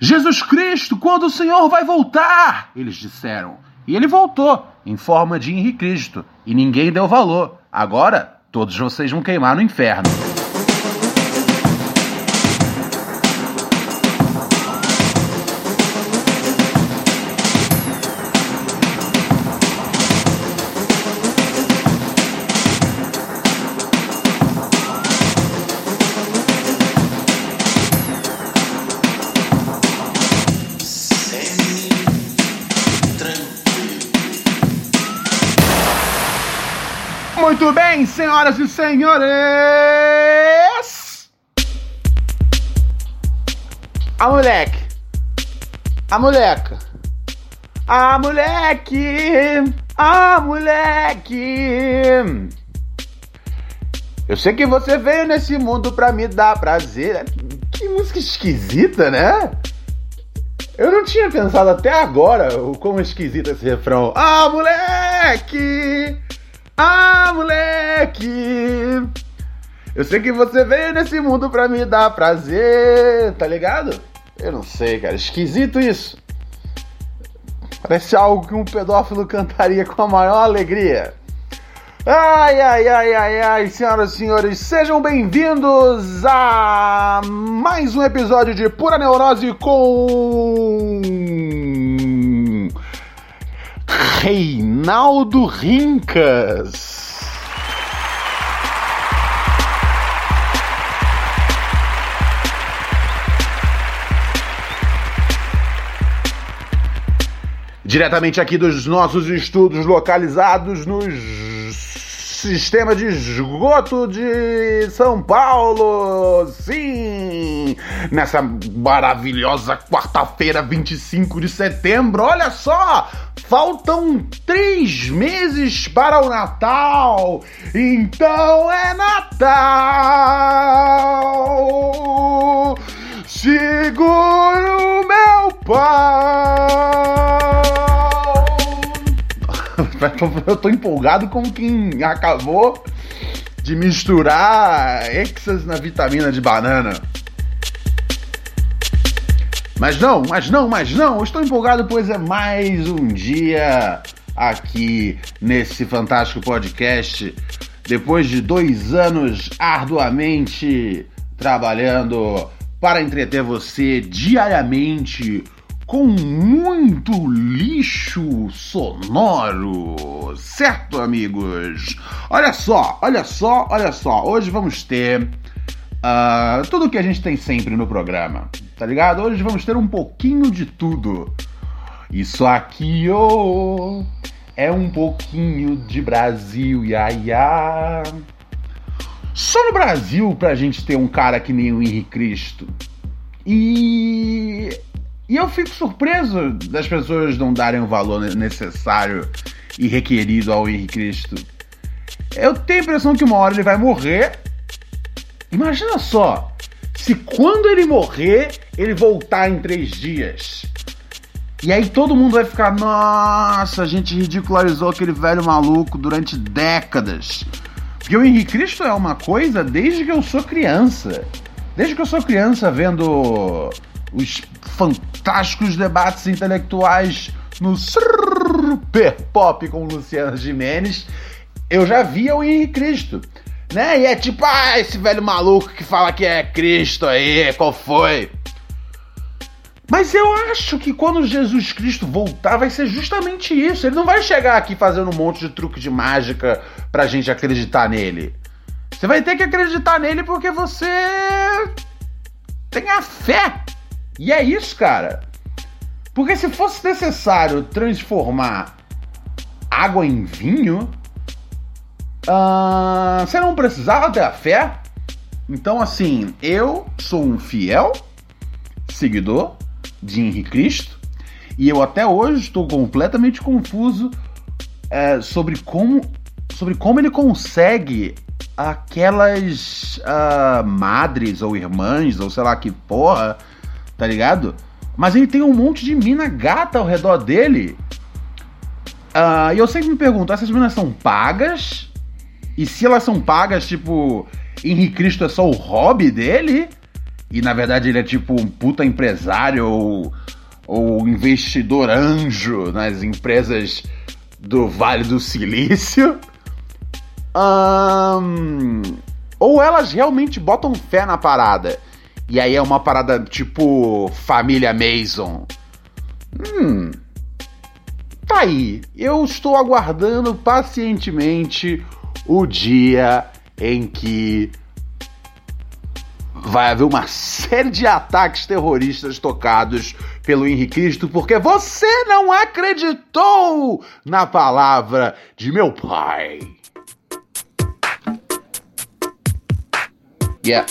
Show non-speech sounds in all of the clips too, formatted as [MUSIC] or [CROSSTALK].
Jesus Cristo, quando o Senhor vai voltar? Eles disseram. E ele voltou, em forma de Henrique Cristo, e ninguém deu valor. Agora, todos vocês vão queimar no inferno. Muito bem, senhoras e senhores! A moleque! A moleca! A moleque! A moleque! Eu sei que você veio nesse mundo pra me dar prazer. Que música esquisita, né? Eu não tinha pensado até agora o quão esquisito esse refrão. Ah, moleque! Ah, moleque! Eu sei que você veio nesse mundo pra me dar prazer, tá ligado? Eu não sei, cara. Esquisito isso. Parece algo que um pedófilo cantaria com a maior alegria. Ai, ai, ai, ai, ai, senhoras e senhores, sejam bem-vindos a mais um episódio de Pura Neurose com. Reinaldo Rincas. Diretamente aqui dos nossos estudos localizados nos sistema de esgoto de São Paulo. Sim! Nessa maravilhosa quarta-feira, 25 de setembro. Olha só! Faltam três meses para o Natal. Então é Natal. Seguro meu pau. [LAUGHS] Eu tô empolgado com quem acabou de misturar Exas na vitamina de banana. Mas não, mas não, mas não, eu estou empolgado pois é mais um dia aqui nesse fantástico podcast. Depois de dois anos arduamente trabalhando para entreter você diariamente com muito lixo sonoro, certo, amigos? Olha só, olha só, olha só. Hoje vamos ter uh, tudo o que a gente tem sempre no programa, tá ligado? Hoje vamos ter um pouquinho de tudo. Isso aqui, oh, é um pouquinho de Brasil, ia, ia. Só no Brasil pra gente ter um cara que nem o Henrique Cristo. E e eu fico surpreso das pessoas não darem o valor necessário e requerido ao Henrique Cristo. Eu tenho a impressão que uma hora ele vai morrer. Imagina só, se quando ele morrer, ele voltar em três dias. E aí todo mundo vai ficar, nossa, a gente ridicularizou aquele velho maluco durante décadas. Porque o Henrique Cristo é uma coisa desde que eu sou criança. Desde que eu sou criança vendo os fantásticos debates intelectuais no Super Pop com Luciana Jimenez, eu já via o Henrique Cristo. Né? E é tipo, ah, esse velho maluco que fala que é Cristo aí, qual foi? Mas eu acho que quando Jesus Cristo voltar, vai ser justamente isso. Ele não vai chegar aqui fazendo um monte de truque de mágica pra gente acreditar nele. Você vai ter que acreditar nele porque você tem a fé. E é isso, cara. Porque se fosse necessário transformar água em vinho, uh, você não precisava ter a fé. Então, assim, eu sou um fiel seguidor de Henrique Cristo e eu até hoje estou completamente confuso é, sobre como sobre como ele consegue aquelas uh, madres ou irmãs ou sei lá que porra, tá ligado? Mas ele tem um monte de mina gata ao redor dele. Uh, e eu sempre me pergunto, essas minas são pagas? E se elas são pagas, tipo, Henrique Cristo é só o hobby dele? E na verdade ele é tipo um puta empresário ou, ou investidor anjo nas empresas do Vale do Silício? Um, ou elas realmente botam fé na parada. E aí é uma parada tipo família Mason. Hum. Tá aí. Eu estou aguardando pacientemente o dia em que vai haver uma série de ataques terroristas tocados pelo Henrique Cristo porque você não acreditou na palavra de meu pai. Yeah.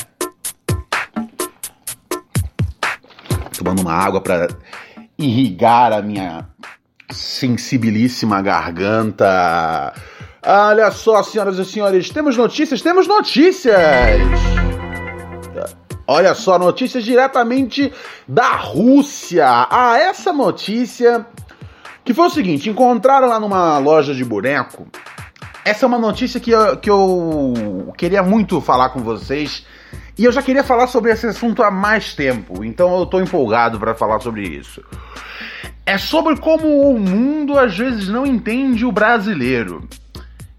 Uma água para irrigar a minha sensibilíssima garganta. Olha só, senhoras e senhores, temos notícias, temos notícias! Olha só, notícias diretamente da Rússia. Ah, essa notícia que foi o seguinte: encontraram lá numa loja de boneco essa é uma notícia que eu, que eu queria muito falar com vocês. E eu já queria falar sobre esse assunto há mais tempo, então eu tô empolgado para falar sobre isso. É sobre como o mundo às vezes não entende o brasileiro.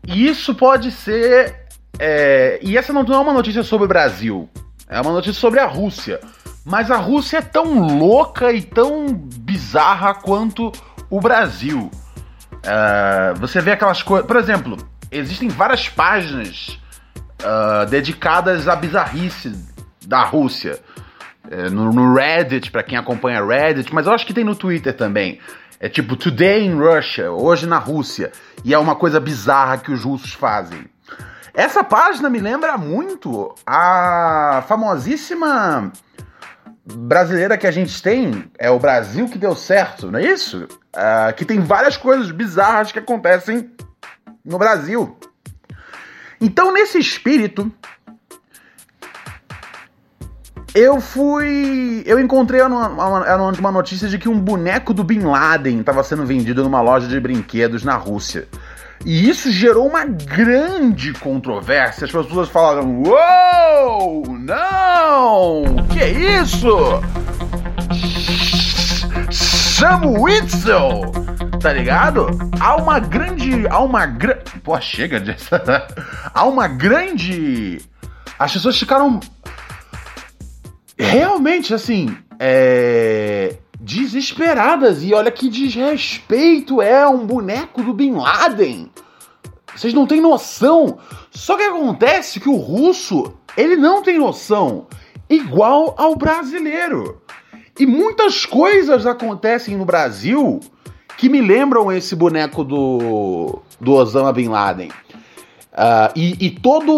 E isso pode ser. É... E essa não é uma notícia sobre o Brasil, é uma notícia sobre a Rússia. Mas a Rússia é tão louca e tão bizarra quanto o Brasil. Uh, você vê aquelas coisas. Por exemplo, existem várias páginas uh, dedicadas à bizarrice da Rússia. É, no, no, Reddit, para quem acompanha Reddit, mas eu acho que tem no Twitter também. É tipo Today in Russia, hoje na Rússia. E é uma coisa bizarra que os russos fazem. Essa página me lembra muito a famosíssima brasileira que a gente tem, é o Brasil que deu certo, não é isso? Uh, que tem várias coisas bizarras que acontecem no Brasil. Então, nesse espírito, eu fui. Eu encontrei uma, notícia de que um boneco do Bin Laden estava sendo vendido numa loja de brinquedos na Rússia. E isso gerou uma grande controvérsia. As pessoas falaram: Uou! Não! Que isso? Samu Witzel! Tá ligado? Há uma grande. Há uma grande. Pô, chega disso. [LAUGHS] há uma grande. As pessoas ficaram. Realmente, assim. É desesperadas. E olha que desrespeito é um boneco do Bin Laden. Vocês não têm noção. Só que acontece que o russo, ele não tem noção. Igual ao brasileiro. E muitas coisas acontecem no Brasil que me lembram esse boneco do, do Osama Bin Laden. Uh, e, e, todo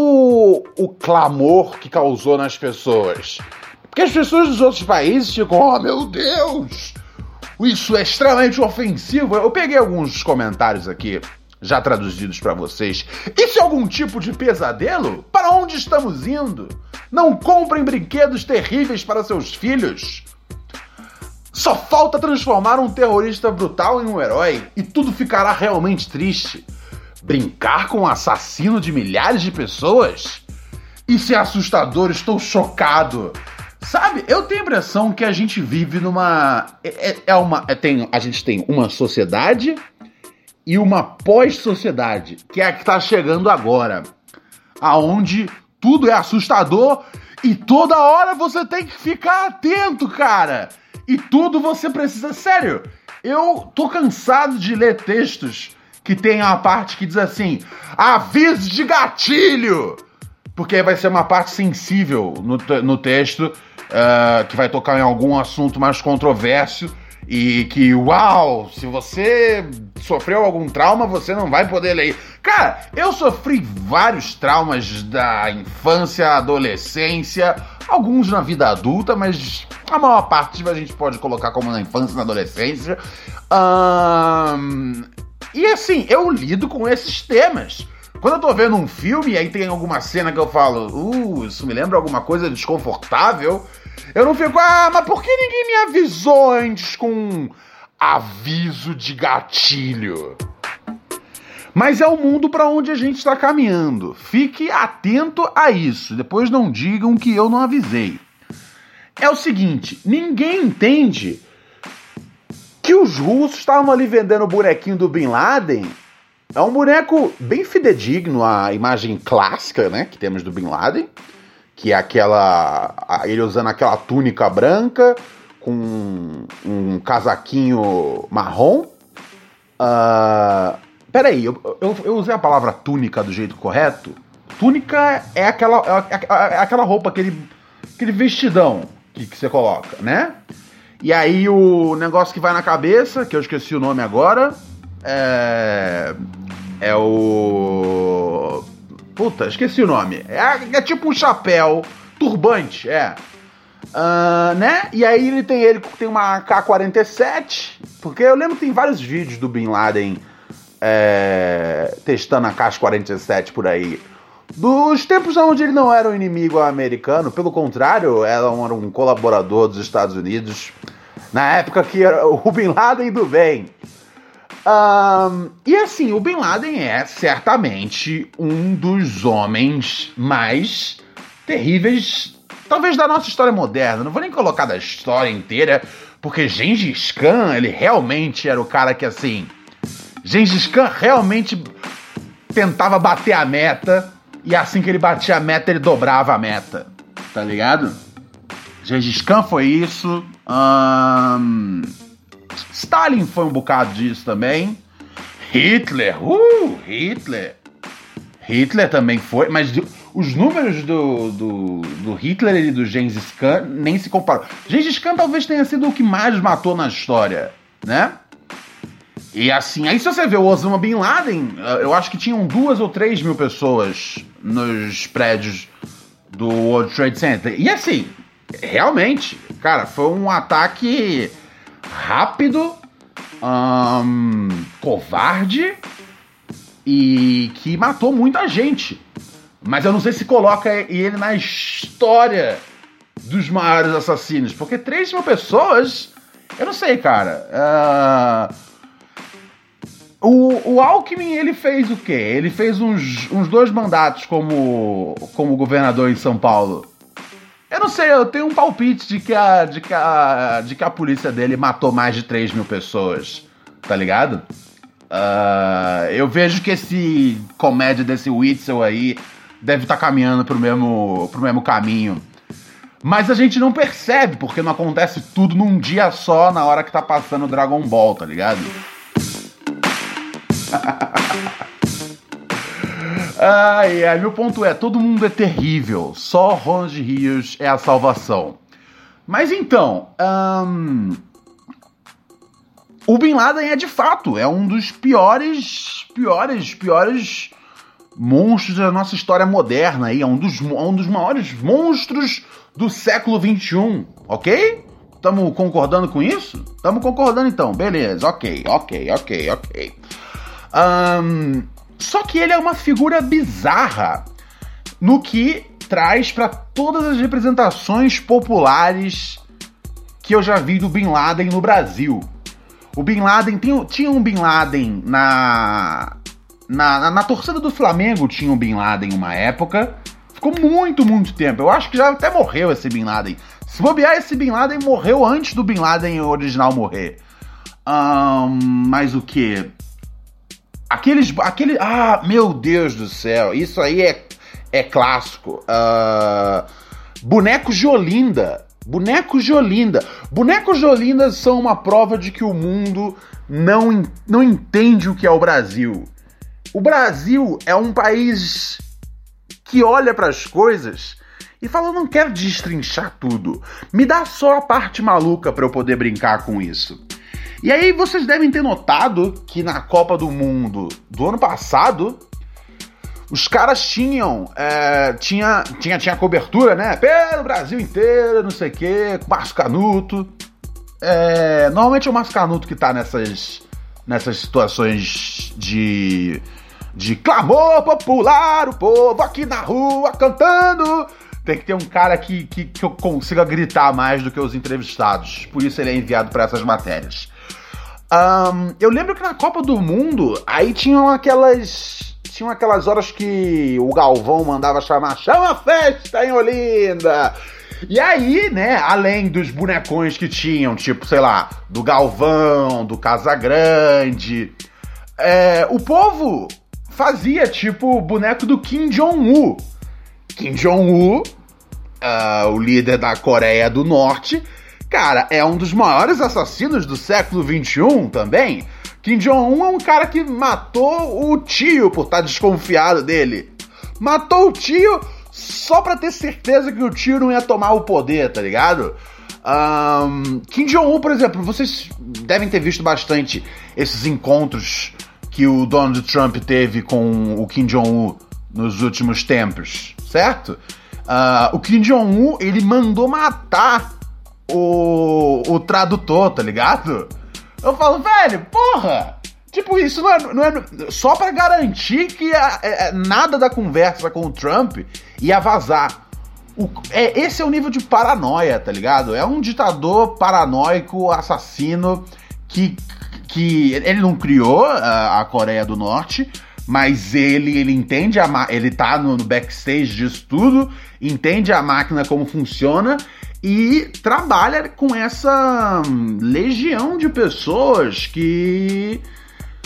o clamor que causou nas pessoas. Porque as pessoas dos outros países ficam, oh meu Deus, isso é extremamente ofensivo. Eu peguei alguns comentários aqui, já traduzidos para vocês. Isso é algum tipo de pesadelo? Para onde estamos indo? Não comprem brinquedos terríveis para seus filhos. Só falta transformar um terrorista brutal em um herói e tudo ficará realmente triste. Brincar com um assassino de milhares de pessoas? Isso é assustador, estou chocado. Sabe, eu tenho a impressão que a gente vive numa. É, é, é uma. É, tem, a gente tem uma sociedade e uma pós-sociedade, que é a que está chegando agora. Aonde tudo é assustador e toda hora você tem que ficar atento, cara. E tudo você precisa. Sério, eu tô cansado de ler textos que tem uma parte que diz assim: aviso de gatilho! Porque vai ser uma parte sensível no, no texto, uh, que vai tocar em algum assunto mais controverso. E que, uau, se você sofreu algum trauma, você não vai poder ler. Cara, eu sofri vários traumas da infância, adolescência, alguns na vida adulta, mas a maior parte a gente pode colocar como na infância na adolescência. Um, e assim, eu lido com esses temas. Quando eu tô vendo um filme e aí tem alguma cena que eu falo, uh, isso me lembra alguma coisa desconfortável, eu não fico, ah, mas por que ninguém me avisou antes com aviso de gatilho? Mas é o mundo para onde a gente está caminhando. Fique atento a isso. Depois não digam que eu não avisei. É o seguinte: ninguém entende que os russos estavam ali vendendo o bonequinho do Bin Laden. É um boneco bem fidedigno à imagem clássica, né, que temos do Bin Laden, que é aquela ele usando aquela túnica branca com um casaquinho marrom. Uh, peraí, eu, eu, eu usei a palavra túnica do jeito correto? Túnica é aquela, é, é, é aquela roupa, aquele, aquele vestidão que, que você coloca, né? E aí o negócio que vai na cabeça, que eu esqueci o nome agora, é. É o. Puta, esqueci o nome. É, é tipo um chapéu, turbante, é. Uh, né? E aí ele tem ele tem uma K-47, porque eu lembro que tem vários vídeos do Bin Laden é, testando a K-47 por aí. Dos tempos onde ele não era um inimigo americano, pelo contrário, era um, era um colaborador dos Estados Unidos, na época que era o Bin Laden do bem. Um, e assim, o Bin Laden é certamente um dos homens mais terríveis, talvez da nossa história moderna. Não vou nem colocar da história inteira, porque Gengis Khan, ele realmente era o cara que assim. Gengis Khan realmente tentava bater a meta e assim que ele batia a meta, ele dobrava a meta. Tá ligado? Gengis Khan foi isso. Um... Stalin foi um bocado disso também. Hitler, uh, Hitler. Hitler também foi, mas os números do, do, do Hitler e do Gengis Khan nem se comparam. Gengis Khan talvez tenha sido o que mais matou na história, né? E assim, aí se você vê o Osama Bin Laden, eh, eu acho que tinham duas ou três mil pessoas nos prédios do World Trade Center. E assim, realmente, cara, foi um ataque rápido, um, covarde e que matou muita gente. Mas eu não sei se coloca ele na história dos maiores assassinos, porque 3 mil pessoas, eu não sei, cara. Uh, o, o Alckmin, ele fez o quê? Ele fez uns, uns dois mandatos como, como governador em São Paulo. Eu não sei, eu tenho um palpite de que a, de que a, de que a polícia dele matou mais de 3 mil pessoas, tá ligado? Uh, eu vejo que esse comédia desse Witzel aí deve estar tá caminhando pro mesmo, pro mesmo caminho. Mas a gente não percebe, porque não acontece tudo num dia só na hora que tá passando Dragon Ball, tá ligado? [LAUGHS] ai, ai, meu ponto é, todo mundo é terrível, só Ronald Rios é a salvação. Mas então, o Bin Laden é de fato, é um dos piores, piores, piores monstros da nossa história moderna aí, é um dos, é um dos maiores monstros do século 21, ok? Estamos concordando com isso? Estamos concordando então, beleza, ok, ok, ok, ok. Um, só que ele é uma figura bizarra no que traz para todas as representações populares que eu já vi do Bin Laden no Brasil. O Bin Laden tem, tinha um Bin Laden na, na, na, na torcida do Flamengo tinha um Bin Laden uma época. Ficou muito, muito tempo. Eu acho que já até morreu esse Bin Laden. Se bobear, esse Bin Laden morreu antes do Bin Laden original morrer. Um, mas o que? Aqueles. Aquele, ah, meu Deus do céu, isso aí é, é clássico. Uh, bonecos de Olinda. Bonecos de Olinda. Bonecos de Olinda são uma prova de que o mundo não, não entende o que é o Brasil. O Brasil é um país que olha para as coisas e fala: eu não quero destrinchar tudo. Me dá só a parte maluca para eu poder brincar com isso. E aí vocês devem ter notado que na Copa do Mundo do ano passado os caras tinham é, tinha, tinha tinha cobertura, né? Pelo Brasil inteiro, não sei o quê, Márcio Canuto. É, normalmente é o Márcio Canuto que tá nessas nessas situações de de clamor popular, o povo aqui na rua cantando tem que ter um cara que, que, que eu consiga gritar mais do que os entrevistados. Por isso ele é enviado para essas matérias. Um, eu lembro que na Copa do Mundo, aí tinham aquelas. Tinham aquelas horas que o Galvão mandava chamar Chama festa em Olinda! E aí, né, além dos bonecões que tinham, tipo, sei lá, do Galvão, do Casagrande, é, o povo fazia, tipo, o boneco do Kim Jong-un. Kim Jong-un, uh, o líder da Coreia do Norte, cara, é um dos maiores assassinos do século XXI também. Kim Jong-un é um cara que matou o tio por estar desconfiado dele. Matou o tio só pra ter certeza que o tio não ia tomar o poder, tá ligado? Um, Kim Jong-un, por exemplo, vocês devem ter visto bastante esses encontros que o Donald Trump teve com o Kim Jong-un nos últimos tempos certo? Uh, o Kim Jong-un, ele mandou matar o, o tradutor, tá ligado? Eu falo, velho, porra! Tipo, isso não é, não é só para garantir que a, é, é, nada da conversa com o Trump ia vazar. O, é, esse é o nível de paranoia, tá ligado? É um ditador paranoico, assassino, que, que ele não criou a, a Coreia do Norte, mas ele ele entende a ele tá no, no backstage disso tudo, entende a máquina como funciona e trabalha com essa legião de pessoas que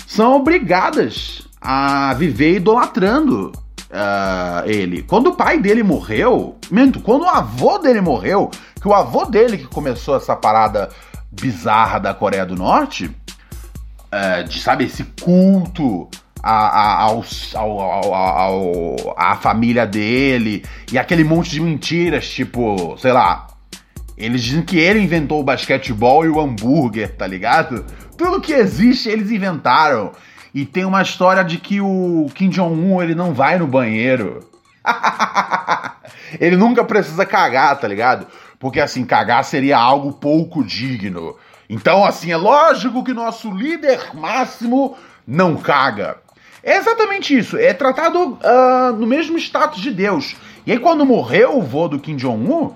são obrigadas a viver idolatrando uh, ele. Quando o pai dele morreu, minto, quando o avô dele morreu, que o avô dele que começou essa parada bizarra da Coreia do Norte, uh, de sabe esse culto a, a, ao, ao, ao, a família dele e aquele monte de mentiras, tipo, sei lá. Eles dizem que ele inventou o basquetebol e o hambúrguer, tá ligado? Tudo que existe eles inventaram. E tem uma história de que o Kim Jong-un ele não vai no banheiro. [LAUGHS] ele nunca precisa cagar, tá ligado? Porque assim, cagar seria algo pouco digno. Então, assim, é lógico que nosso líder máximo não caga. É exatamente isso. É tratado uh, no mesmo status de Deus. E aí, quando morreu o vô do Kim Jong-un,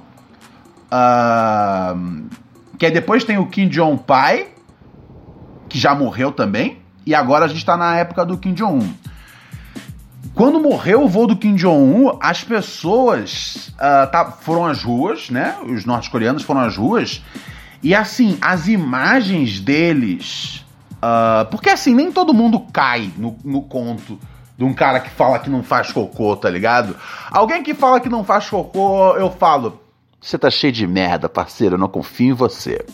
uh, que aí depois tem o Kim Jong pai, que já morreu também, e agora a gente está na época do Kim Jong-un. Quando morreu o vô do Kim Jong-un, as pessoas uh, tá, foram às ruas, né? Os norte-coreanos foram às ruas, e assim, as imagens deles Uh, porque assim, nem todo mundo cai no, no conto de um cara que fala que não faz cocô, tá ligado? Alguém que fala que não faz cocô, eu falo: Você tá cheio de merda, parceiro, eu não confio em você.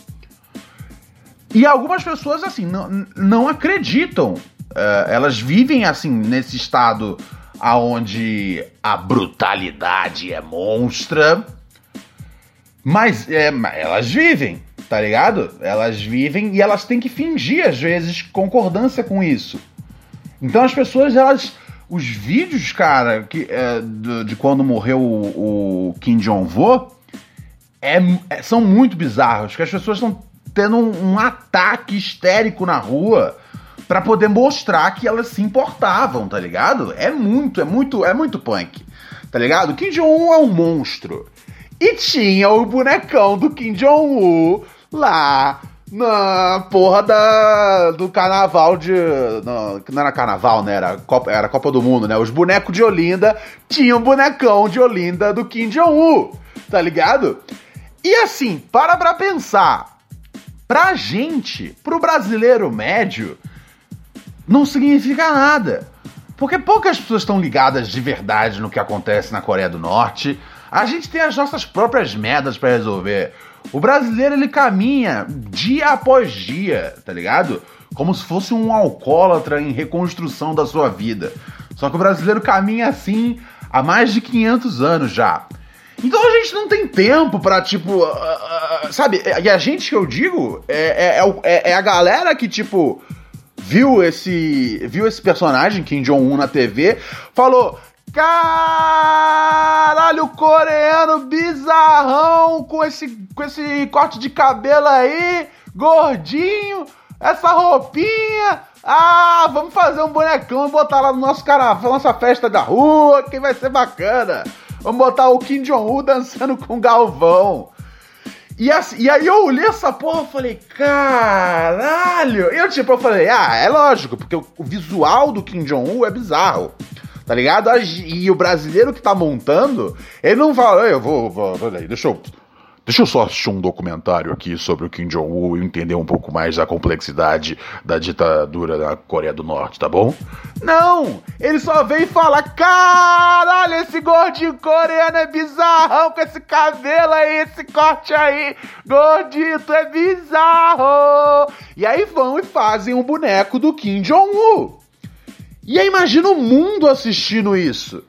E algumas pessoas, assim, não, não acreditam. Uh, elas vivem, assim, nesse estado aonde a brutalidade é monstra. Mas é, elas vivem tá ligado? Elas vivem e elas têm que fingir, às vezes, concordância com isso. Então as pessoas, elas. Os vídeos, cara, que, é, de, de, quando morreu o, o Kim Jong-vo é, é, são muito bizarros, que as pessoas estão tendo um, um, ataque histérico na rua para poder mostrar que elas se importavam, tá ligado? É muito, é muito, é muito punk, tá ligado? Kim Jong-un é um monstro. E tinha o bonecão do Kim Jong-un lá na porra da, do carnaval de. Não, não era carnaval, né? Era Copa, era Copa do Mundo, né? Os bonecos de Olinda tinham bonecão de Olinda do Kim Jong-un, tá ligado? E assim, para pra pensar. Pra gente, pro brasileiro médio, não significa nada. Porque poucas pessoas estão ligadas de verdade no que acontece na Coreia do Norte A gente tem as nossas próprias merdas para resolver. O brasileiro ele caminha dia após dia, tá ligado? Como se fosse um alcoólatra em reconstrução da sua vida. Só que o brasileiro caminha assim há mais de 500 anos já. Então a gente não tem tempo pra, tipo, uh, uh, sabe? E a gente que eu digo é, é, é, é, a galera que, tipo, viu esse, viu esse personagem, Kim Jong-un, na TV, falou: Caralho, coreano bizarrão com esse, com esse corte de cabelo aí, gordinho, essa roupinha. Ah, vamos fazer um bonecão e botar lá no nosso carnaval, nossa festa da rua, que vai ser bacana. Vamos botar o Kim Jong-un dançando com o Galvão. E, assim, e aí eu olhei essa porra e falei, caralho! E eu tipo, eu falei, ah, é lógico, porque o, visual do Kim Jong-un é bizarro. Tá ligado? E o brasileiro que tá montando, ele não fala, eu vou, vou, vou deixa eu Deixa eu só assistir um documentário aqui sobre o Kim Jong-un e entender um pouco mais da complexidade da ditadura na Coreia do Norte, tá bom? Não! Ele só veio falar: caralho, esse gordinho coreano é bizarrão com esse cabelo aí, esse corte aí, gordito é bizarro! E aí vão e fazem um boneco do Kim Jong-un. E aí imagina o mundo assistindo isso.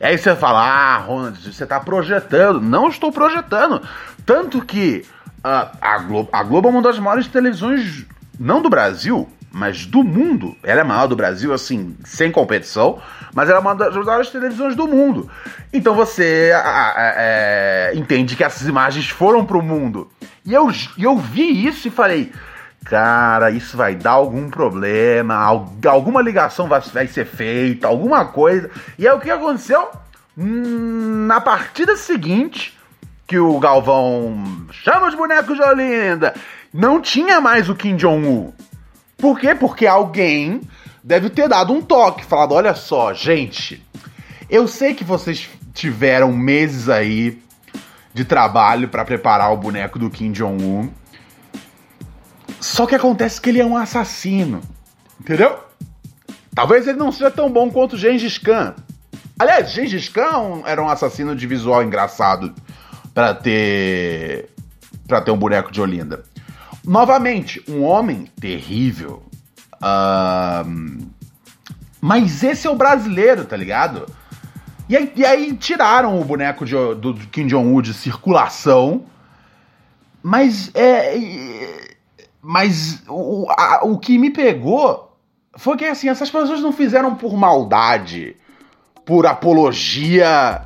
Aí você fala, ah, Ronald, você está projetando. Não estou projetando. Tanto que uh, a, Globo, a Globo é uma das maiores televisões, não do Brasil, mas do mundo. Ela é maior do Brasil, assim, sem competição, mas ela é uma das maiores televisões do mundo. Então você é, entende que essas imagens foram para o mundo. E eu, eu vi isso e falei, cara, isso vai dar algum problema, alguma ligação vai, vai ser feita, alguma coisa. E aí o que aconteceu? Hum, na partida seguinte, que o Galvão chama os bonecos de Olinda, não tinha mais o Kim Jong-un. Por quê? Porque alguém deve ter dado um toque, falado: olha só, gente, eu sei que vocês tiveram meses aí de trabalho para preparar o boneco do Kim Jong-un. Só que acontece que ele é um assassino. Entendeu? Talvez ele não seja tão bom quanto Gengis Khan. Aliás, Gengis Khan era um assassino de visual engraçado para ter para ter um boneco de Olinda. Novamente, um homem terrível. Mas esse é o brasileiro, tá ligado? E aí, e aí tiraram o boneco de, do Kim Jong-un de circulação. Mas é mas o, a, o que me pegou foi que assim, essas pessoas não fizeram por maldade, por apologia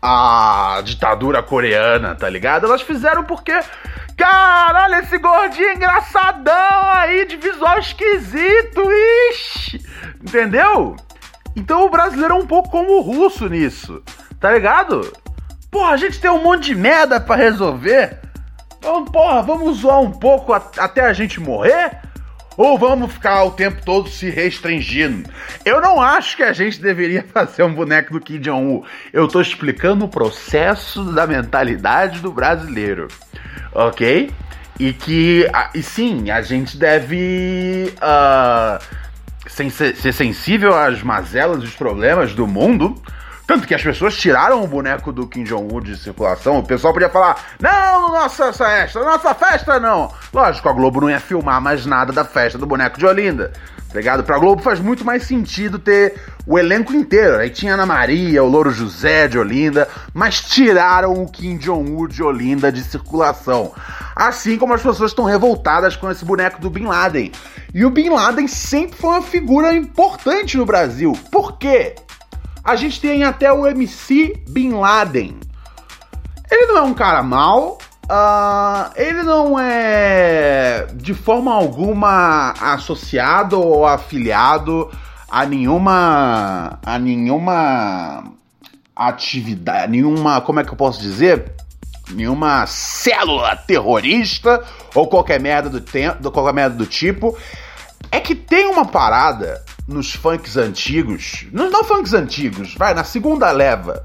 à ditadura coreana, tá ligado? Elas fizeram porque. Caralho, esse gordinho engraçadão aí, de visual esquisito, ixi! Entendeu? Então o brasileiro é um pouco como o russo nisso, tá ligado? Porra, a gente tem um monte de merda para resolver. Então, porra, vamos zoar um pouco até a gente morrer? Ou vamos ficar o tempo todo se restringindo? Eu não acho que a gente deveria [LAUGHS] fazer um boneco do Kim Jong-un. Eu tô explicando o processo da mentalidade do brasileiro, ok? E que, e sim, a gente deve uh, ser sensível às mazelas e os problemas do mundo, tanto que as pessoas tiraram o boneco do Kim Jong-un de circulação. O pessoal podia falar: não, nossa festa, nossa festa não. Lógico, a Globo não ia filmar mais nada da festa do boneco de Olinda. Tá ligado? Pra Globo faz muito mais sentido ter o elenco inteiro. Aí tinha Ana Maria, o Louro José de Olinda, mas tiraram o Kim Jong-un de Olinda de circulação. Assim como as pessoas estão revoltadas com esse boneco do Bin Laden. E o Bin Laden sempre foi uma figura importante no Brasil. Por quê? A gente tem até o MC Bin Laden. Ele não é um cara mal, uh, ele não é de forma alguma associado ou afiliado a nenhuma a nenhuma atividade, nenhuma, como é que eu posso dizer? Nenhuma célula terrorista ou qualquer merda do tempo, qualquer merda do tipo. É que tem uma parada nos funks antigos, não, não funks antigos, vai, na segunda leva,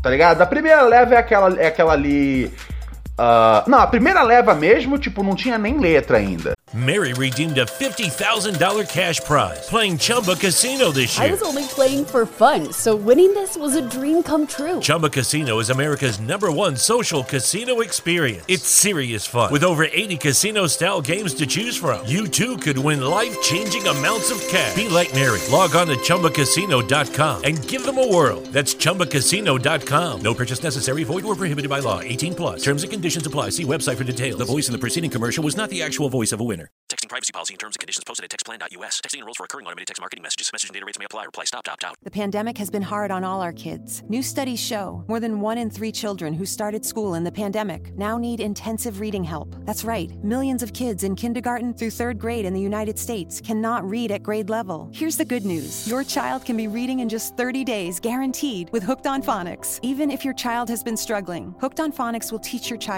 tá ligado? A primeira leva é aquela, é aquela ali Uh, não, a primeira leva mesmo, tipo, não tinha nem letra ainda. Mary redeemed a $50,000 cash prize playing Chumba Casino this year. I was only playing for fun, so winning this was a dream come true. Chumba Casino is America's number one social casino experience. It's serious fun. With over 80 casino style games to choose from, you too could win life changing amounts of cash. Be like Mary. Log on to chumbacasino.com and give them a whirl. That's chumbacasino.com. No purchase necessary, void, or prohibited by law. 18 plus. Terms and conditions apply. See website for details. The voice in the preceding commercial was not the actual voice of a winner. Texting privacy policy and terms and conditions posted at textplan.us. Texting enrolls for recurring automated text marketing messages. Message and data rates may apply. Reply stop to opt out. The pandemic has been hard on all our kids. New studies show more than one in three children who started school in the pandemic now need intensive reading help. That's right. Millions of kids in kindergarten through third grade in the United States cannot read at grade level. Here's the good news. Your child can be reading in just 30 days, guaranteed, with Hooked on Phonics. Even if your child has been struggling, Hooked on Phonics will teach your child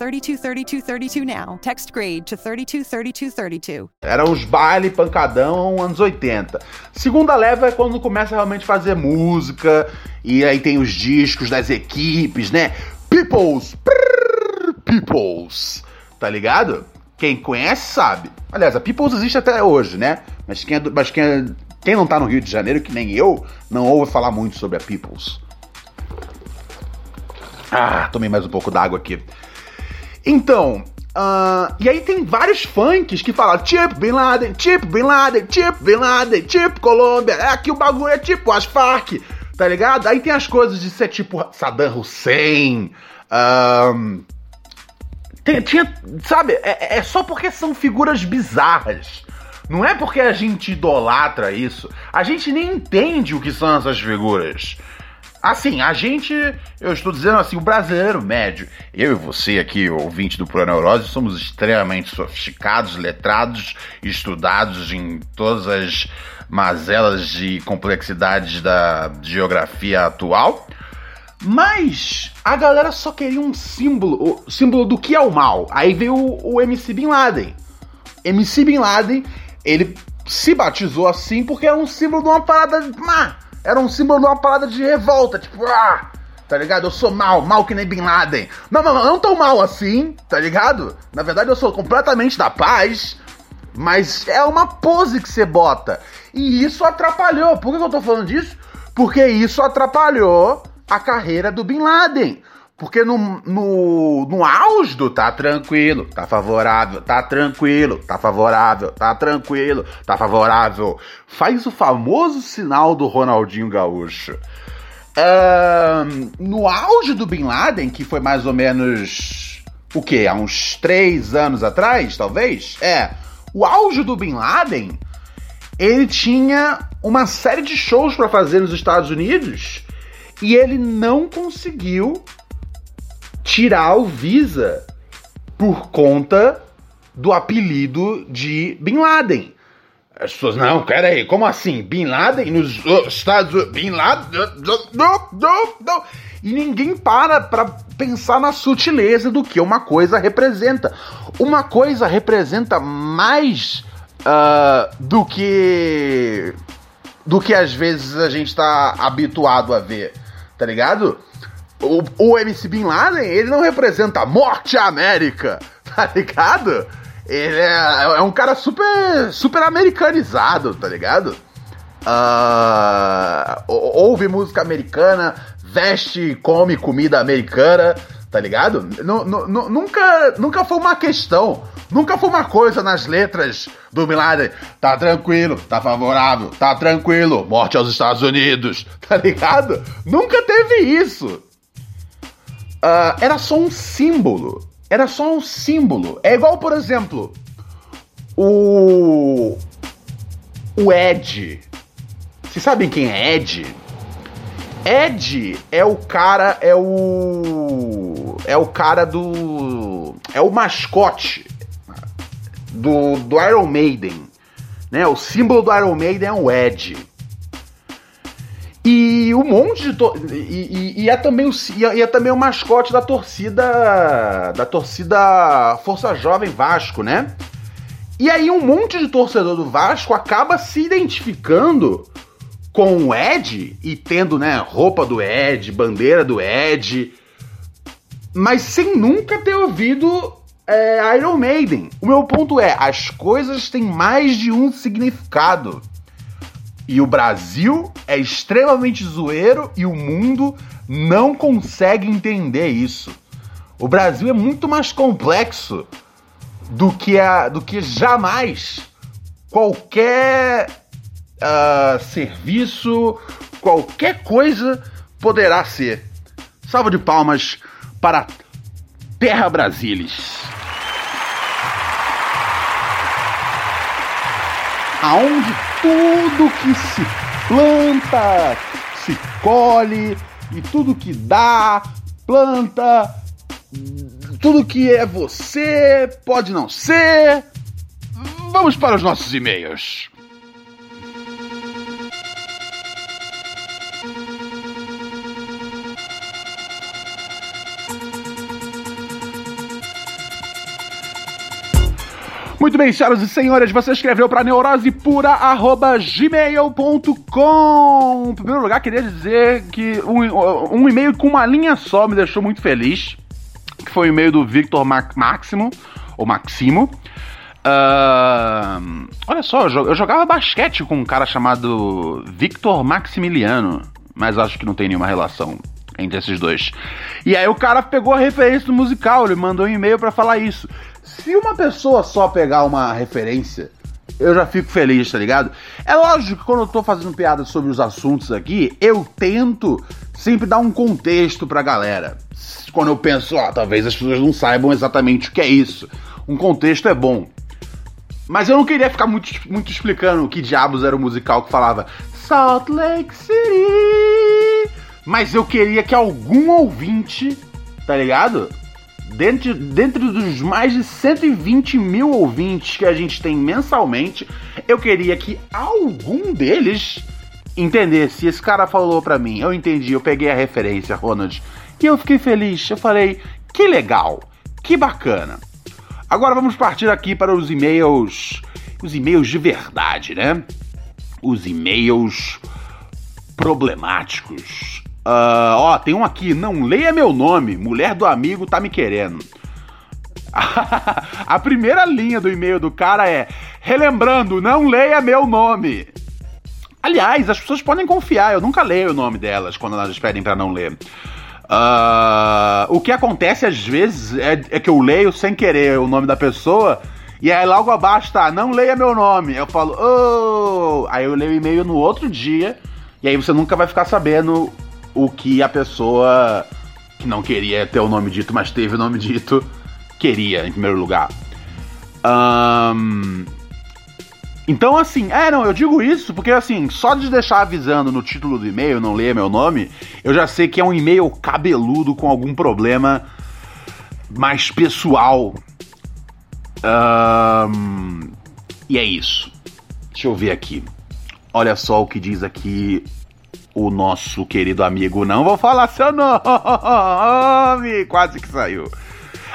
323232 now. Text grade to 323232. Era os baile pancadão anos 80. Segunda leva é quando começa realmente a fazer música e aí tem os discos das equipes, né? Peoples, prrr, Peoples, tá ligado? Quem conhece sabe. Aliás, a Peoples existe até hoje, né? Mas quem, é do, mas quem, é, quem não tá no Rio de Janeiro, que nem eu, não ouve falar muito sobre a Peoples. Ah, tomei mais um pouco d'água aqui. Então, uh, e aí tem vários funks que falam tipo Bin Laden, tipo Bin Laden, tipo Bin Laden, tipo Colômbia, é aqui o bagulho é tipo as Farc, tá ligado? Aí tem as coisas de ser tipo Saddam Hussein, um, tem, tinha, sabe, é, é só porque são figuras bizarras. Não é porque a gente idolatra isso. A gente nem entende o que são essas figuras. Assim, a gente, eu estou dizendo assim, o brasileiro médio, eu e você aqui, ouvinte do Pura Neurose, somos extremamente sofisticados, letrados, estudados em todas as mazelas e complexidades da geografia atual. Mas a galera só queria um símbolo, o símbolo do que é o mal. Aí veio o, o MC Bin Laden. MC Bin Laden, ele se batizou assim porque era um símbolo de uma parada má. Era um símbolo de uma parada de revolta, tipo, ah, tá ligado? Eu sou mal, mal que nem Bin Laden. Não, não, não, tão mal assim, tá ligado? Na verdade, eu sou completamente da paz, mas é uma pose que você bota. E isso atrapalhou. Por que eu tô falando disso? Porque isso atrapalhou a carreira do Bin Laden. Porque no, no, no auge do tá tranquilo, tá favorável, tá tranquilo, tá favorável, tá tranquilo, tá favorável. Faz o famoso sinal do Ronaldinho Gaúcho. Uh, no auge do Bin Laden, que foi mais ou menos o que? Há uns três anos atrás, talvez? É. O auge do Bin Laden, ele tinha uma série de shows para fazer nos Estados Unidos e ele não conseguiu tirar o Visa por conta do apelido de Bin Laden. As pessoas, não, peraí, como assim? Bin Laden nos Estados Unidos? Bin Laden? E ninguém para pra pensar na sutileza do que uma coisa representa. Uma coisa representa mais uh, do que. do que às vezes a gente tá habituado a ver, tá ligado? O, o MC Bin Laden, ele não representa a morte à América, [LAUGHS] tá ligado? Ele é, é um cara super, super americanizado, tá ligado? Uh, ouve música americana, veste e come comida americana, tá ligado? N nunca, nunca foi uma questão, nunca foi uma coisa nas letras do Laden. Tá tranquilo, tá favorável, tá tranquilo, morte aos Estados Unidos, [LAUGHS] tá ligado? Nunca teve isso. Uh, era só um símbolo. Era só um símbolo. É igual, por exemplo, o. O Ed. Vocês sabem quem é Ed? Ed é o cara. É o. É o cara do. é o mascote do, do Iron Maiden. Né? O símbolo do Iron Maiden é o Ed. E um monte de. E, e, e, é também o, e é também o mascote da torcida. Da torcida Força Jovem Vasco, né? E aí um monte de torcedor do Vasco acaba se identificando com o Ed e tendo, né, roupa do Ed, bandeira do Ed, mas sem nunca ter ouvido é, Iron Maiden. O meu ponto é, as coisas têm mais de um significado. E o Brasil é extremamente zoeiro e o mundo não consegue entender isso. O Brasil é muito mais complexo do que, a, do que jamais qualquer uh, serviço, qualquer coisa poderá ser. Salva de palmas para Terra Brasilis. Aonde tudo que se planta, se colhe e tudo que dá, planta, tudo que é você pode não ser. Vamos para os nossos e-mails. Muito bem, senhoras e senhores, você escreveu para neurosepura.gmail.com. Em primeiro lugar, queria dizer que um, um e-mail com uma linha só me deixou muito feliz. Que foi o e-mail do Victor Máximo, ou Maximo. Uh, olha só, eu jogava basquete com um cara chamado Victor Maximiliano, mas acho que não tem nenhuma relação entre esses dois. E aí o cara pegou a referência do musical, ele mandou um e-mail para falar isso. Se uma pessoa só pegar uma referência, eu já fico feliz, tá ligado? É lógico que quando eu tô fazendo piada sobre os assuntos aqui, eu tento sempre dar um contexto pra galera. Quando eu penso, ó, talvez as pessoas não saibam exatamente o que é isso. Um contexto é bom. Mas eu não queria ficar muito, muito explicando que diabos era o musical que falava Salt Lake City. Mas eu queria que algum ouvinte, tá ligado? Dentro, dentro dos mais de 120 mil ouvintes que a gente tem mensalmente, eu queria que algum deles entendesse. Esse cara falou pra mim, eu entendi, eu peguei a referência, Ronald, e eu fiquei feliz. Eu falei, que legal, que bacana. Agora vamos partir aqui para os e-mails, os e-mails de verdade, né? Os e-mails problemáticos. Uh, ó, tem um aqui, não leia meu nome, mulher do amigo tá me querendo. [LAUGHS] a primeira linha do e-mail do cara é: relembrando, não leia meu nome. Aliás, as pessoas podem confiar, eu nunca leio o nome delas quando elas pedem para não ler. Uh, o que acontece às vezes é, é, que eu leio sem querer o nome da pessoa e aí logo abaixo tá, não leia meu nome. Eu falo, oh! Aí eu leio o e-mail no outro dia e aí você nunca vai ficar sabendo o que a pessoa que não queria ter o nome dito, mas teve o nome dito, queria, em primeiro lugar. Um, então, assim, é, não, eu digo isso porque, assim, só de deixar avisando no título do e-mail, não ler meu nome, eu já sei que é um e-mail cabeludo com algum problema mais pessoal. Um, e é isso. Deixa eu ver aqui. Olha só o que diz aqui o nosso querido amigo, não vou falar seu nome, [LAUGHS] quase que saiu.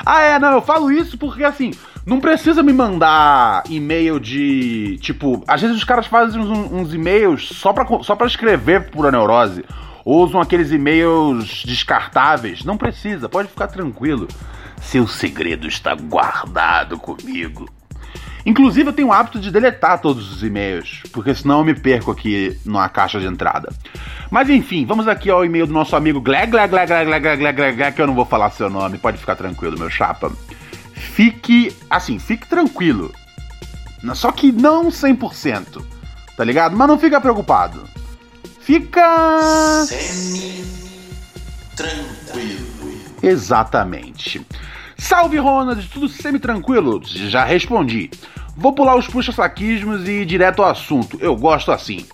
Ah, é, não, eu falo isso porque assim, não precisa me mandar e-mail de. Tipo, às vezes os caras fazem uns, uns e-mails só pra, só pra escrever pura neurose. Ou usam aqueles e-mails descartáveis. Não precisa, pode ficar tranquilo. Seu segredo está guardado comigo. Inclusive, eu tenho o hábito de deletar todos os e-mails, porque senão eu me perco aqui na caixa de entrada. Mas enfim, vamos aqui ao e-mail do nosso amigo Gleg, Gleg, Gleg, Gleg, Gleg, Gleg, Gleg, que eu não vou falar seu nome, pode ficar tranquilo, meu chapa. Fique, assim, fique tranquilo. Só que não 100%, tá ligado? Mas não fica preocupado. Fica... Semi-tranquilo. Exatamente. Salve Ronald, tudo semi-tranquilo? Já respondi. Vou pular os puxa-saquismos e ir direto ao assunto. Eu gosto assim.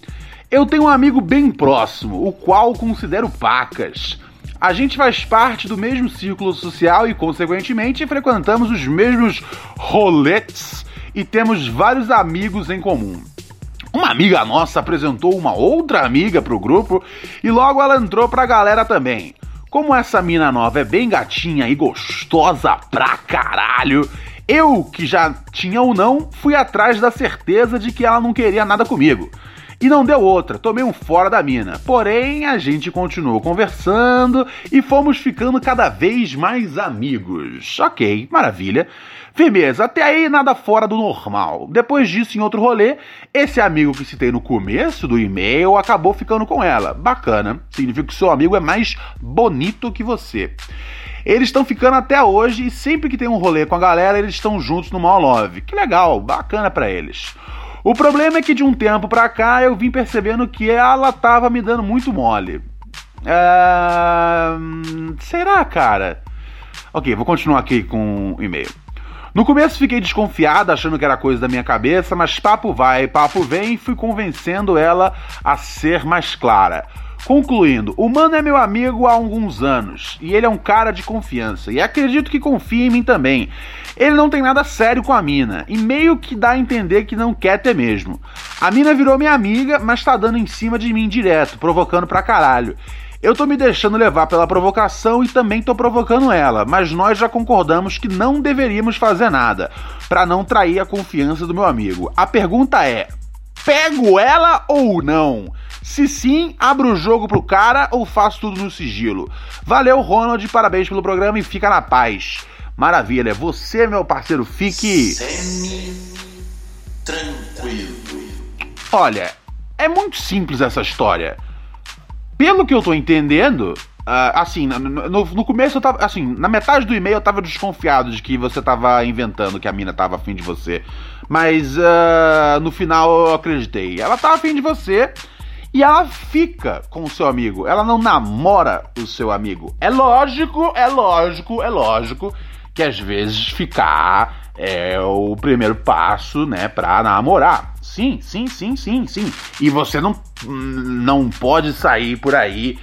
Eu tenho um amigo bem próximo, o qual considero pacas. A gente faz parte do mesmo círculo social e, consequentemente, frequentamos os mesmos roletes e temos vários amigos em comum. Uma amiga nossa apresentou uma outra amiga pro grupo e logo ela entrou pra galera também. Como essa mina nova é bem gatinha e gostosa pra caralho, eu, que já tinha ou não, fui atrás da certeza de que ela não queria nada comigo. E não deu outra, tomei um fora da mina. Porém, a gente continuou conversando e fomos ficando cada vez mais amigos. Ok, maravilha. Firmeza, até aí nada fora do normal. Depois disso, em outro rolê, esse amigo que citei no começo do e-mail acabou ficando com ela. Bacana, significa que seu amigo é mais bonito que você. Eles estão ficando até hoje e sempre que tem um rolê com a galera, eles estão juntos no Mal Love. Que legal, bacana para eles. O problema é que de um tempo pra cá eu vim percebendo que ela tava me dando muito mole. É... Será, cara? Ok, vou continuar aqui com o e-mail. No começo fiquei desconfiada, achando que era coisa da minha cabeça, mas papo vai, papo vem, fui convencendo ela a ser mais clara. Concluindo, o mano é meu amigo há alguns anos e ele é um cara de confiança e acredito que confia em mim também. Ele não tem nada sério com a mina e meio que dá a entender que não quer ter mesmo. A mina virou minha amiga, mas tá dando em cima de mim direto, provocando pra caralho. Eu tô me deixando levar pela provocação e também tô provocando ela, mas nós já concordamos que não deveríamos fazer nada para não trair a confiança do meu amigo. A pergunta é: pego ela ou não? Se sim, abro o jogo pro cara ou faço tudo no sigilo? Valeu, Ronald, parabéns pelo programa e fica na paz. Maravilha, você, meu parceiro, fique. Semi-tranquilo. Olha, é muito simples essa história. Pelo que eu tô entendendo, Uh, assim, no, no, começo eu tava. Assim, na metade do e-mail eu tava desconfiado de que você tava inventando que a mina tava afim de você. Mas uh, no final eu acreditei. Ela tava afim de você e ela fica com o seu amigo. Ela não namora o seu amigo. É lógico, é lógico, é lógico que às vezes ficar é o primeiro passo, né, pra namorar. Sim, sim, sim, sim, sim. E você não, não pode sair por aí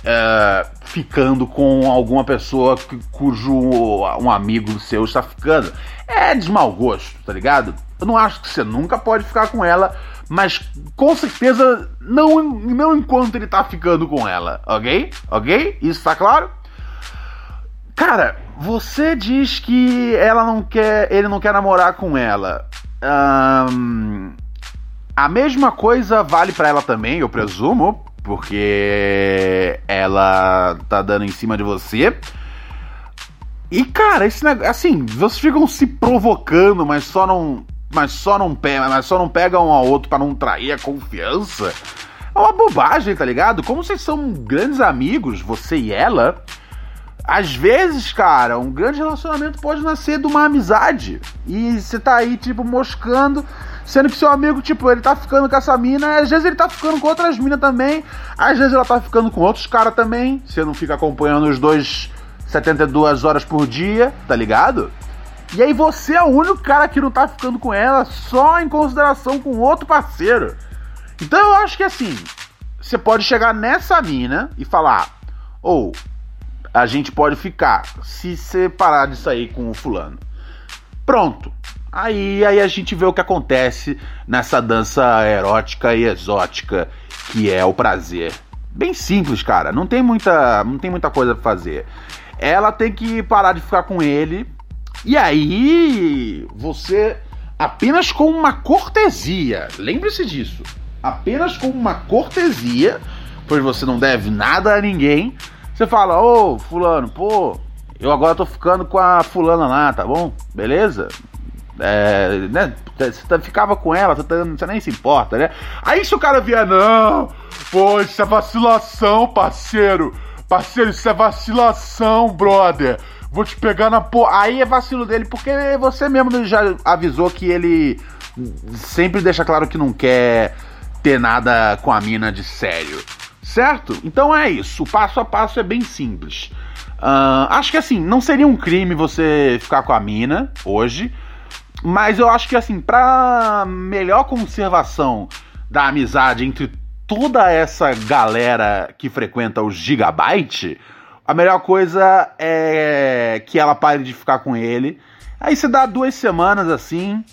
uh, ficando com alguma pessoa que, cujo um amigo seu está ficando. É de mau gosto, tá ligado? Eu não acho que você nunca pode ficar com ela mas com certeza não, não enquanto ele tá ficando com ela, ok? Ok? Isso tá claro? Cara, você diz que ela não quer, ele não quer namorar com ela. Um, a mesma coisa vale para ela também, eu presumo, porque ela tá dando em cima de você. E cara, esse negócio, assim, vocês ficam se provocando, mas só não mas só não pega, mas só não pega um ao outro para não trair a confiança. É uma bobagem, tá ligado? Como vocês são grandes amigos, você e ela, às vezes, cara, um grande relacionamento pode nascer de uma amizade. E você tá aí, tipo, moscando, sendo que seu amigo, tipo, ele tá ficando com essa mina, às vezes ele tá ficando com outras minas também, às vezes ela tá ficando com outros caras também. Você não fica acompanhando os dois 72 horas por dia, tá ligado? E aí você é o único cara que não tá ficando com ela só em consideração com outro parceiro. Então eu acho que assim, você pode chegar nessa mina e falar: ou oh, a gente pode ficar se você parar de sair com o fulano. Pronto. Aí, aí a gente vê o que acontece nessa dança erótica e exótica que é o prazer. Bem simples, cara. Não tem muita, não tem muita coisa pra fazer. Ela tem que parar de ficar com ele e aí, você apenas com uma cortesia, lembre-se disso, apenas com uma cortesia, pois você não deve nada a ninguém, você fala: Ô, Fulano, pô, eu agora tô ficando com a Fulana lá, tá bom? Beleza? É, né? Você tá, ficava com ela, tá, você nem se importa, né? Aí se o cara vier, não, pô, isso é vacilação, parceiro. Parceiro, isso é vacilação, brother vou te pegar na porra. Aí é vacilo dele, porque você mesmo já avisou que ele sempre deixa claro que não quer ter nada com a mina de sério. Certo? Então é isso. O passo a passo é bem simples. Uh, acho que assim, não seria um crime você ficar com a mina hoje. Mas eu acho que assim, pra melhor conservação da amizade entre toda essa galera que frequenta o Gigabyte, a melhor coisa é que ela pare de ficar com ele. Aí você dá duas semanas assim,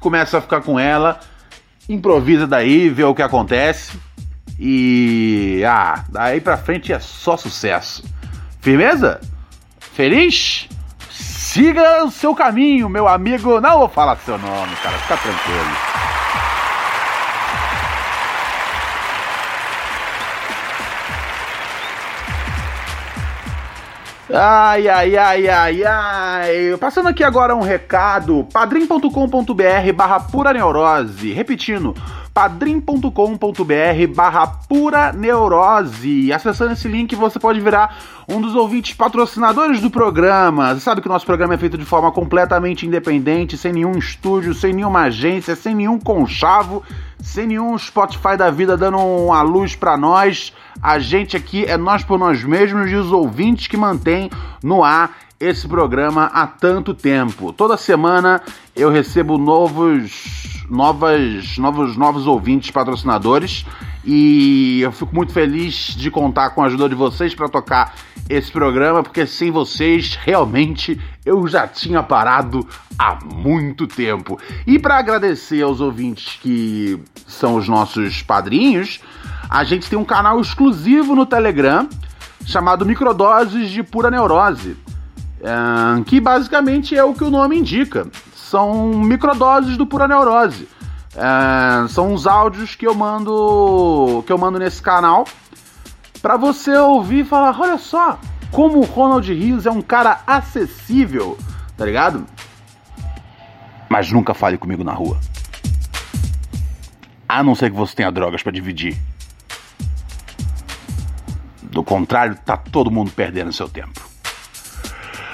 começa a ficar com ela, improvisa daí, vê o que acontece. E ah, daí pra frente é só sucesso. Firmeza? Feliz? Siga o seu caminho, meu amigo. Não vou falar seu nome, cara, fica tranquilo. Ai, ai, ai, ai, ai. Passando aqui agora um recado: padrim.com.br barra pura neurose. Repetindo, padrim.com.br barra pura neurose. Acessando esse link você pode virar um dos ouvintes patrocinadores do programa. Você sabe que o nosso programa é feito de forma completamente independente, sem nenhum estúdio, sem nenhuma agência, sem nenhum conchavo, sem nenhum Spotify da vida dando uma luz para nós. A gente aqui é nós por nós mesmos e os ouvintes que mantêm no ar esse programa há tanto tempo. Toda semana eu recebo novos, novas, novos, novos ouvintes patrocinadores e eu fico muito feliz de contar com a ajuda de vocês para tocar esse programa, porque sem vocês realmente eu já tinha parado há muito tempo. E para agradecer aos ouvintes que são os nossos padrinhos, a gente tem um canal exclusivo no Telegram chamado Microdoses de Pura Neurose, é, que basicamente é o que o nome indica. São microdoses do Pura Neurose. É, são os áudios que eu mando que eu mando nesse canal para você ouvir e falar, olha só, como o Ronald Rios é um cara acessível, tá ligado? Mas nunca fale comigo na rua. A não ser que você tenha drogas para dividir. Do contrário, tá todo mundo perdendo seu tempo.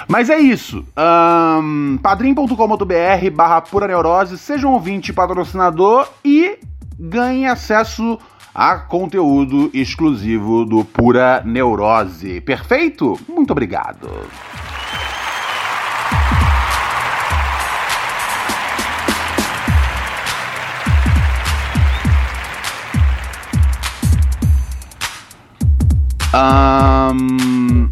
Mas é isso. Um, padrim.com.br barra pura neurose. Seja um ouvinte patrocinador e ganhe acesso a conteúdo exclusivo do Pura Neurose. Perfeito? Muito obrigado. Um...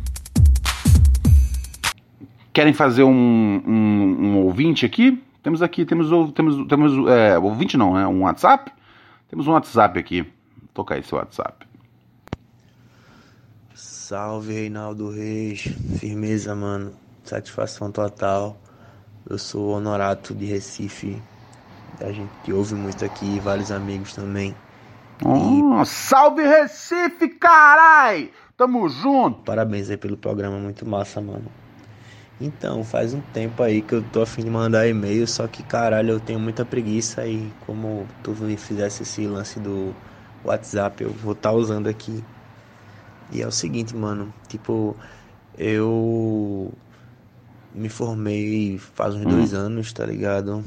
Querem fazer um, um, um, ouvinte aqui? Temos aqui, temos, temos, temos é, ouvinte não, é um WhatsApp? Temos um WhatsApp aqui. Vou tocar esse WhatsApp. Salve Reinaldo Reis, firmeza, mano, satisfação total. Eu sou Honorato de Recife, a gente ouve muito aqui, vários amigos também. Oh, Salve Recife, carai! Tamo junto! Parabéns aí pelo programa, muito massa, mano. Então, faz um tempo aí que eu tô afim de mandar e-mail, só que caralho, eu tenho muita preguiça e como tu fizesse esse lance do WhatsApp, eu vou estar tá usando aqui. E é o seguinte, mano, tipo, eu me formei faz uns hum. dois anos, tá ligado?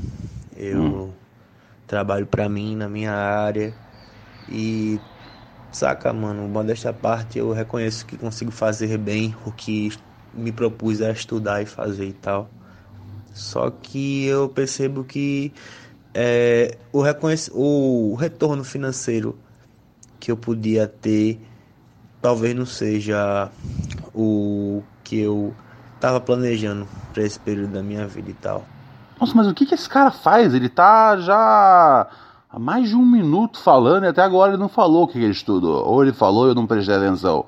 Eu hum. trabalho pra mim na minha área e saca, mano, modesta parte eu reconheço que consigo fazer bem o que me propus a estudar e fazer e tal. Só que eu percebo que é, o, reconhec o retorno financeiro que eu podia ter talvez não seja o que eu estava planejando para esse período da minha vida e tal. Nossa, mas o que, que esse cara faz? Ele tá já há mais de um minuto falando e até agora ele não falou o que ele estudou. Ou ele falou e eu não prestei atenção.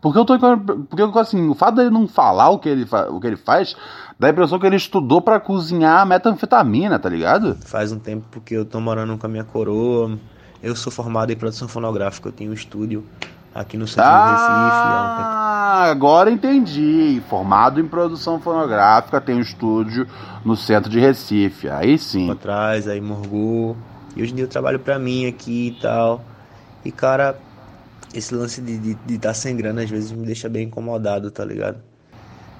Porque eu tô. Porque assim, o fato dele não falar o que ele, o que ele faz dá a impressão que ele estudou para cozinhar metanfetamina, tá ligado? Faz um tempo porque eu tô morando com a minha coroa. Eu sou formado em produção fonográfica, eu tenho um estúdio aqui no centro ah, de Recife. Ah, um agora entendi. Formado em produção fonográfica, tem um estúdio no centro de Recife. Aí sim. Atrás, aí Morgul. E hoje em dia eu trabalho pra mim aqui e tal. E cara, esse lance de estar de, de tá sem grana às vezes me deixa bem incomodado, tá ligado?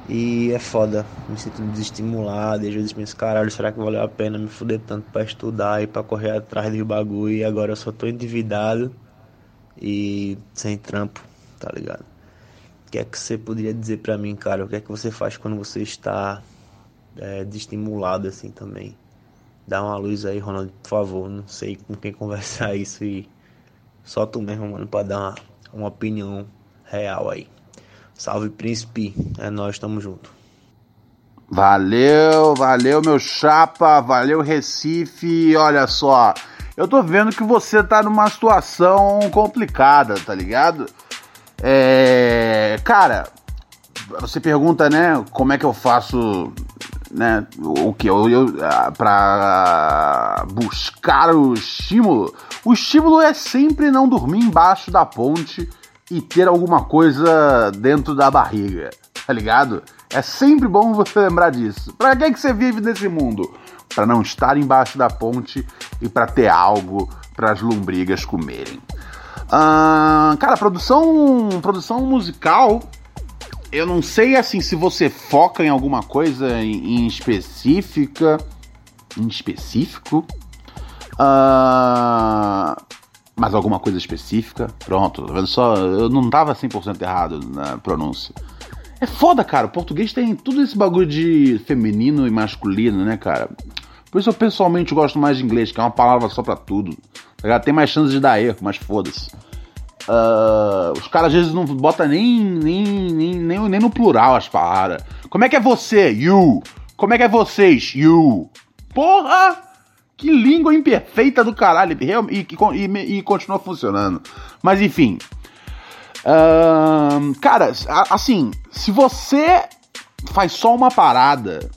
E é foda, me sinto desestimulado, e às vezes penso, caralho, será que valeu a pena me fuder tanto para estudar e para correr atrás do bagulho e agora eu só tô endividado e sem trampo, tá ligado? O que é que você poderia dizer para mim, cara? O que é que você faz quando você está é, desestimulado assim também? Dá uma luz aí, Ronald, por favor. Não sei com quem conversar isso e só tu mesmo, mano, pra dar uma, uma opinião real aí. Salve Príncipe, é nós, tamo junto. Valeu, valeu meu chapa, valeu Recife. Olha só, eu tô vendo que você tá numa situação complicada, tá ligado? É, cara, você pergunta, né, como é que eu faço, né, o que eu, eu para buscar o estímulo? O estímulo é sempre não dormir embaixo da ponte e ter alguma coisa dentro da barriga, tá ligado? É sempre bom você lembrar disso. Pra que, que você vive nesse mundo? Para não estar embaixo da ponte e para ter algo para as lombrigas comerem. Uh, cara, produção, produção musical, eu não sei assim se você foca em alguma coisa em, em específica, em específico. Uh, mas alguma coisa específica? Pronto, tá vendo só? Eu não tava 100% errado na pronúncia. É foda, cara. O português tem tudo esse bagulho de feminino e masculino, né, cara? Por isso eu pessoalmente gosto mais de inglês, que é uma palavra só pra tudo. Tá tem mais chance de dar erro, mas foda-se. Uh, os caras às vezes não botam nem, nem, nem, nem, nem no plural as palavras. Como é que é você? You. Como é que é vocês? You. Porra! Que língua imperfeita do caralho. E, e, e, continua funcionando. Mas enfim. Uh, cara, assim, se você faz só uma parada,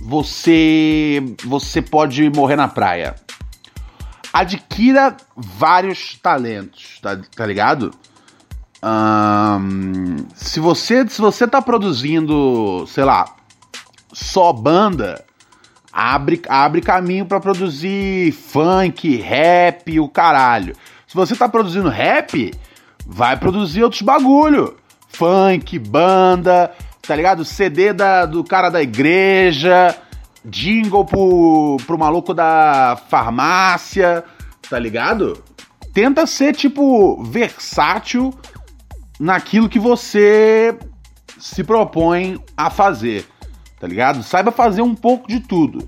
você você pode morrer na praia. Adquira vários talentos, tá, tá ligado? Um, se você se você tá produzindo, sei lá, só banda, abre, abre caminho para produzir funk, rap, o caralho. Se você tá produzindo rap, vai produzir outros bagulho. Funk, banda, tá ligado? CD da, do cara da igreja, jingle pro, pro maluco da farmácia, tá ligado? Tenta ser, tipo, versátil naquilo que você se propõe a fazer tá ligado? Saiba fazer um pouco de tudo.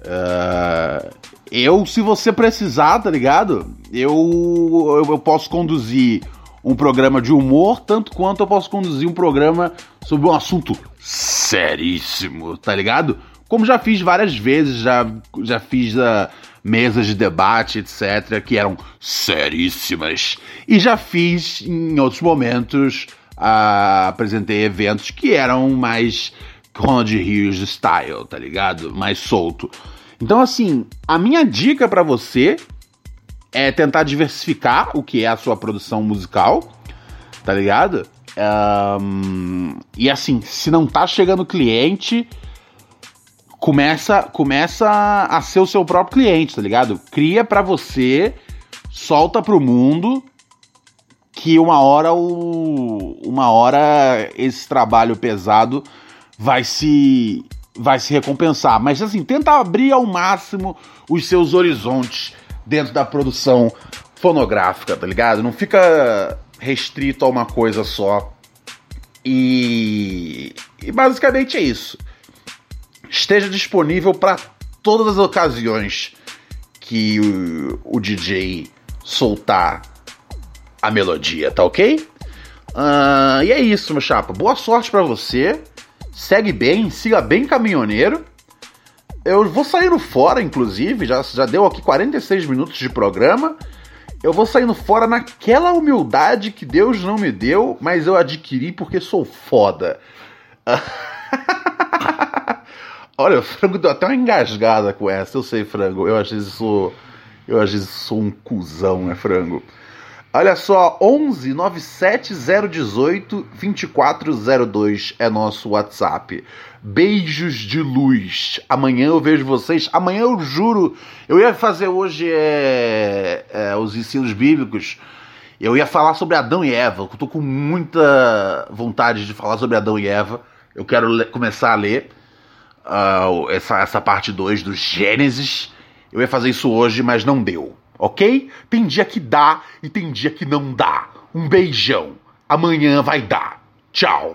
Uh, eu, se você precisar, tá ligado? Eu, eu, eu, posso conduzir um programa de humor, tanto quanto eu posso conduzir um programa sobre um assunto seríssimo, tá ligado? Como já fiz várias vezes, já, já fiz uh, mesas de debate, etc., que eram seríssimas. E já fiz, em outros momentos, uh, apresentei eventos que eram mais Ronald Rios style, tá ligado? Mais solto. Então, assim, a minha dica para você é tentar diversificar o que é a sua produção musical, tá ligado? Um, e assim, se não tá chegando cliente, começa começa a ser o seu próprio cliente, tá ligado? Cria para você, solta pro mundo que uma hora o uma hora esse trabalho pesado vai se vai se recompensar. Mas assim, tenta abrir ao máximo os seus horizontes dentro da produção fonográfica, tá ligado? Não fica restrito a uma coisa só. E, e basicamente é isso. Esteja disponível para todas as ocasiões que o, o, DJ soltar a melodia, tá ok? Uh, e é isso, meu chapa. Boa sorte para você segue bem, siga bem caminhoneiro. Eu vou saindo fora, inclusive, já, já deu aqui 46 minutos de programa. Eu vou saindo fora naquela humildade que Deus não me deu, mas eu adquiri porque sou foda. [LAUGHS] Olha, o frango deu até uma engasgada com essa. Eu sei, frango. Eu às vezes sou. Eu às vezes sou um cuzão, né, frango? Olha só, 11 97 018 2402 é nosso WhatsApp. Beijos de luz. Amanhã eu vejo vocês. Amanhã eu juro. Eu ia fazer hoje é, é, os ensinos bíblicos. Eu ia falar sobre Adão e Eva. Eu tô com muita vontade de falar sobre Adão e Eva. Eu quero começar a ler uh, essa, essa parte 2 do Gênesis. Eu ia fazer isso hoje, mas não deu ok? Tem dia que dá e tem dia que não dá. Um beijão. Amanhã vai dar. Tchau.